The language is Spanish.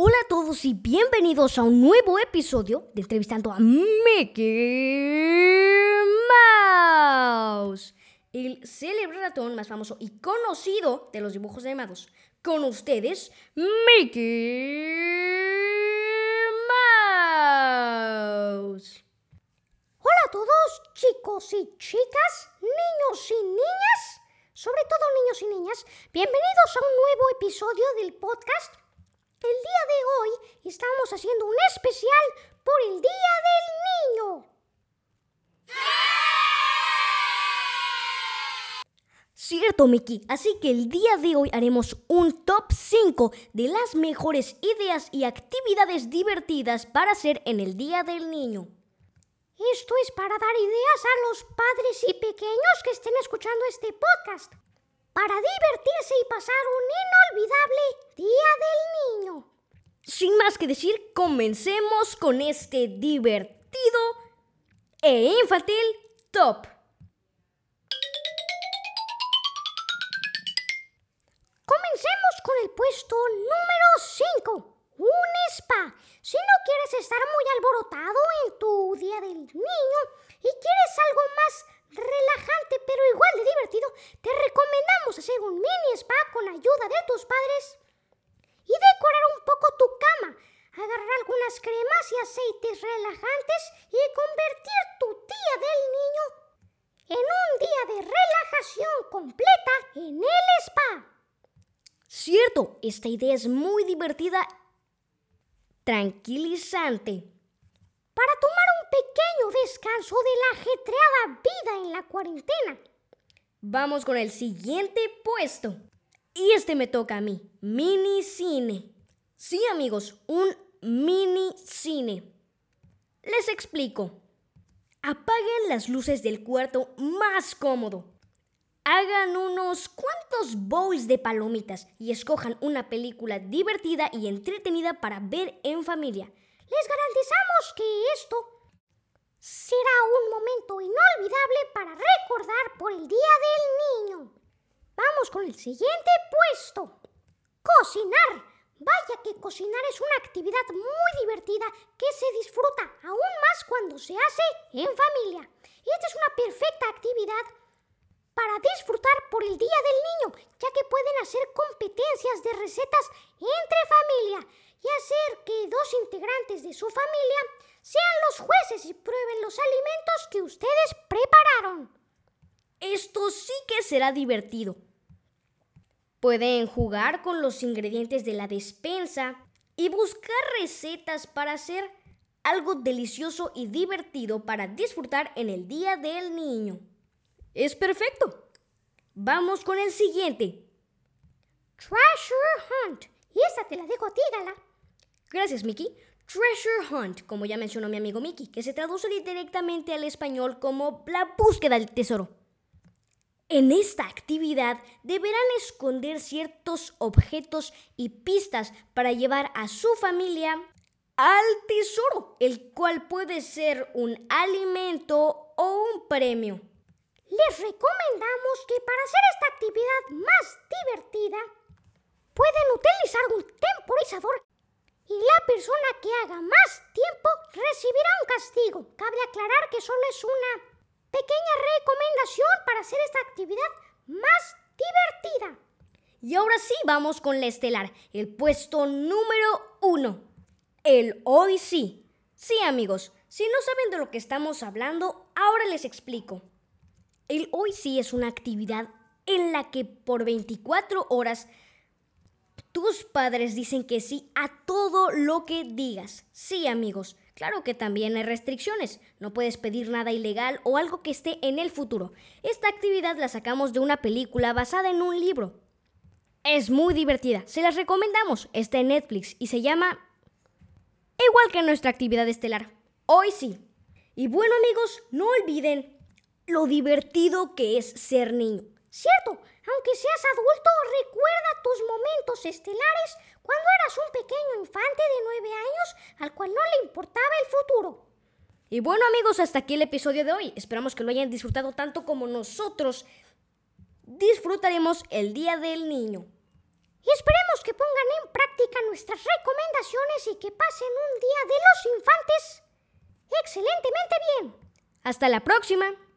Hola a todos y bienvenidos a un nuevo episodio de Entrevistando a Mickey Mouse, el célebre ratón más famoso y conocido de los dibujos animados. Con ustedes, Mickey Mouse. Hola a todos, chicos y chicas, niños y niñas, sobre todo niños y niñas, bienvenidos a un nuevo episodio del podcast el día de hoy estamos haciendo un especial por el Día del Niño. Cierto, Mickey. Así que el día de hoy haremos un top 5 de las mejores ideas y actividades divertidas para hacer en el Día del Niño. Esto es para dar ideas a los padres y pequeños que estén escuchando este podcast para divertirse y pasar un inolvidable Día del Niño. Sin más que decir, comencemos con este divertido e infantil top. Comencemos con el puesto número 5. Un spa. Si no quieres estar muy alborotado en tu Día del Niño y quieres algo más relajante pero igual de divertido, te recomendamos hacer un mini spa con ayuda de tus padres y decorar un poco tu cama, agarrar algunas cremas y aceites relajantes y convertir tu día del niño en un día de relajación completa en el spa. Cierto, esta idea es muy divertida, tranquilizante descanso de la ajetreada vida en la cuarentena. Vamos con el siguiente puesto. Y este me toca a mí, mini cine. Sí amigos, un mini cine. Les explico. Apaguen las luces del cuarto más cómodo. Hagan unos cuantos bowls de palomitas y escojan una película divertida y entretenida para ver en familia. Les garantizamos que esto será un momento inolvidable para recordar por el Día del Niño. Vamos con el siguiente puesto. Cocinar. Vaya que cocinar es una actividad muy divertida que se disfruta aún más cuando se hace en familia. Y esta es una perfecta actividad para disfrutar por el Día del Niño, ya que pueden hacer competencias de recetas entre familia y hacer que dos integrantes de su familia sean los jueces y prueben los alimentos que ustedes prepararon. Esto sí que será divertido. Pueden jugar con los ingredientes de la despensa y buscar recetas para hacer algo delicioso y divertido para disfrutar en el Día del Niño. Es perfecto. Vamos con el siguiente. Treasure Hunt. Y esta te la dejo a ti, Gala. Gracias, Mickey. Treasure Hunt, como ya mencionó mi amigo Mickey, que se traduce directamente al español como la búsqueda del tesoro. En esta actividad deberán esconder ciertos objetos y pistas para llevar a su familia al tesoro, el cual puede ser un alimento o un premio. Les recomendamos que para hacer esta actividad más divertida pueden utilizar un temporizador persona que haga más tiempo recibirá un castigo. Cabe aclarar que solo es una pequeña recomendación para hacer esta actividad más divertida. Y ahora sí vamos con la estelar, el puesto número uno, el hoy sí. Sí amigos, si no saben de lo que estamos hablando, ahora les explico. El hoy sí es una actividad en la que por 24 horas tus padres dicen que sí a todo lo que digas. Sí, amigos. Claro que también hay restricciones. No puedes pedir nada ilegal o algo que esté en el futuro. Esta actividad la sacamos de una película basada en un libro. Es muy divertida. Se las recomendamos. Está en Netflix y se llama igual que nuestra actividad estelar. Hoy sí. Y bueno amigos, no olviden lo divertido que es ser niño. Cierto, aunque seas adulto, recuerda tus momentos estelares cuando eras un pequeño infante de nueve años al cual no le importaba el futuro. Y bueno amigos, hasta aquí el episodio de hoy. Esperamos que lo hayan disfrutado tanto como nosotros disfrutaremos el Día del Niño. Y esperemos que pongan en práctica nuestra nuestras recomendaciones y que pasen un día de los infantes excelentemente bien. Hasta la próxima.